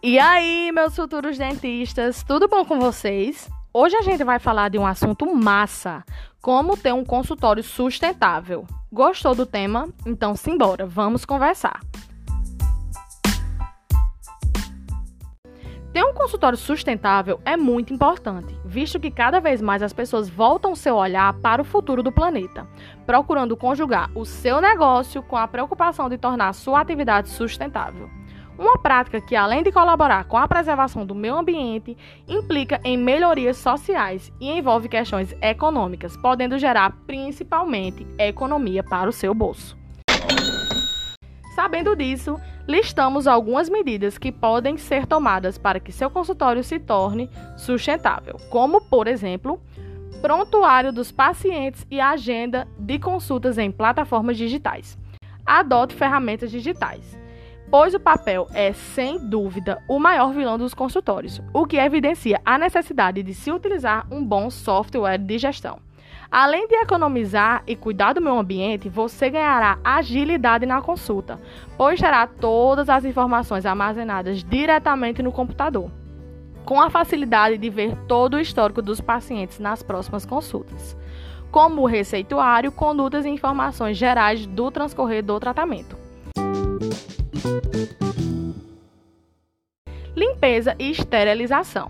E aí, meus futuros dentistas, tudo bom com vocês? Hoje a gente vai falar de um assunto massa, como ter um consultório sustentável. Gostou do tema? Então simbora, vamos conversar. Ter um consultório sustentável é muito importante, visto que cada vez mais as pessoas voltam seu olhar para o futuro do planeta, procurando conjugar o seu negócio com a preocupação de tornar sua atividade sustentável. Uma prática que, além de colaborar com a preservação do meio ambiente, implica em melhorias sociais e envolve questões econômicas, podendo gerar principalmente economia para o seu bolso. Sabendo disso, listamos algumas medidas que podem ser tomadas para que seu consultório se torne sustentável, como, por exemplo, prontuário dos pacientes e agenda de consultas em plataformas digitais. Adote ferramentas digitais pois o papel é, sem dúvida, o maior vilão dos consultórios, o que evidencia a necessidade de se utilizar um bom software de gestão. Além de economizar e cuidar do meio ambiente, você ganhará agilidade na consulta, pois terá todas as informações armazenadas diretamente no computador, com a facilidade de ver todo o histórico dos pacientes nas próximas consultas, como o receituário, condutas e informações gerais do transcorrer do tratamento. Limpeza e esterilização.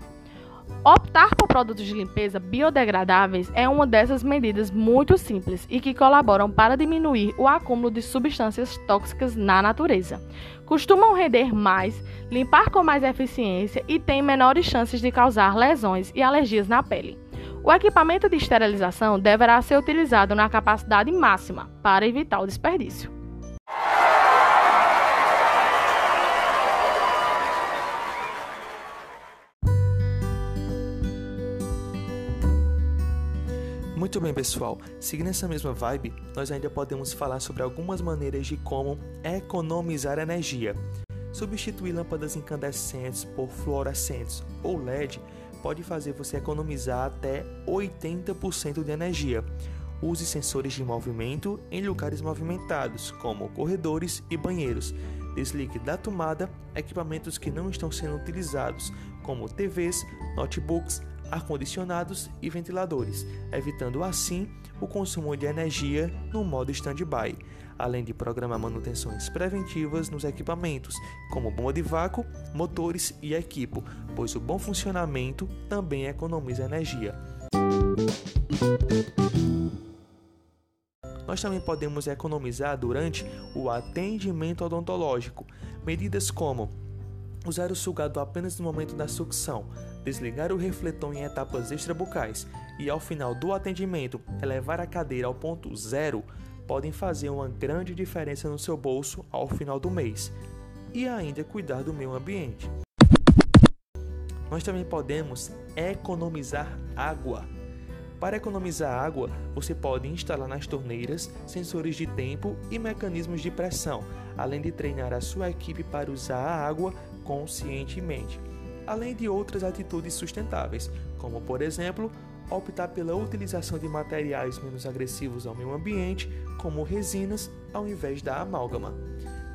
Optar por produtos de limpeza biodegradáveis é uma dessas medidas muito simples e que colaboram para diminuir o acúmulo de substâncias tóxicas na natureza. Costumam render mais, limpar com mais eficiência e têm menores chances de causar lesões e alergias na pele. O equipamento de esterilização deverá ser utilizado na capacidade máxima para evitar o desperdício. Muito bem, pessoal. Seguindo essa mesma vibe, nós ainda podemos falar sobre algumas maneiras de como economizar energia. Substituir lâmpadas incandescentes por fluorescentes ou LED pode fazer você economizar até 80% de energia. Use sensores de movimento em lugares movimentados, como corredores e banheiros. Desligue da tomada equipamentos que não estão sendo utilizados, como TVs, notebooks, ar-condicionados e ventiladores, evitando assim o consumo de energia no modo stand-by, além de programar manutenções preventivas nos equipamentos, como bomba de vácuo, motores e equipo, pois o bom funcionamento também economiza energia. Nós também podemos economizar durante o atendimento odontológico. Medidas como usar o sugado apenas no momento da sucção, desligar o refletor em etapas extrabucais e ao final do atendimento elevar a cadeira ao ponto zero podem fazer uma grande diferença no seu bolso ao final do mês e ainda cuidar do meio ambiente. Nós também podemos economizar água. Para economizar água, você pode instalar nas torneiras sensores de tempo e mecanismos de pressão, além de treinar a sua equipe para usar a água conscientemente além de outras atitudes sustentáveis, como por exemplo, optar pela utilização de materiais menos agressivos ao meio ambiente, como resinas, ao invés da amálgama.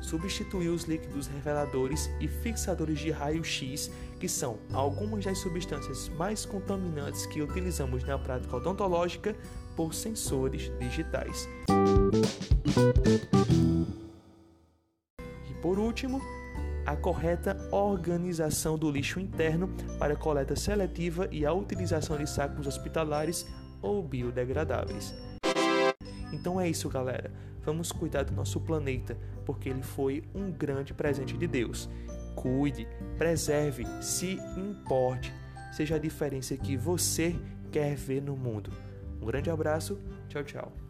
Substituir os líquidos reveladores e fixadores de raio-x, que são algumas das substâncias mais contaminantes que utilizamos na prática odontológica, por sensores digitais. E por último, a correta organização do lixo interno para coleta seletiva e a utilização de sacos hospitalares ou biodegradáveis. Então é isso, galera. Vamos cuidar do nosso planeta, porque ele foi um grande presente de Deus. Cuide, preserve, se importe. Seja a diferença que você quer ver no mundo. Um grande abraço, tchau, tchau.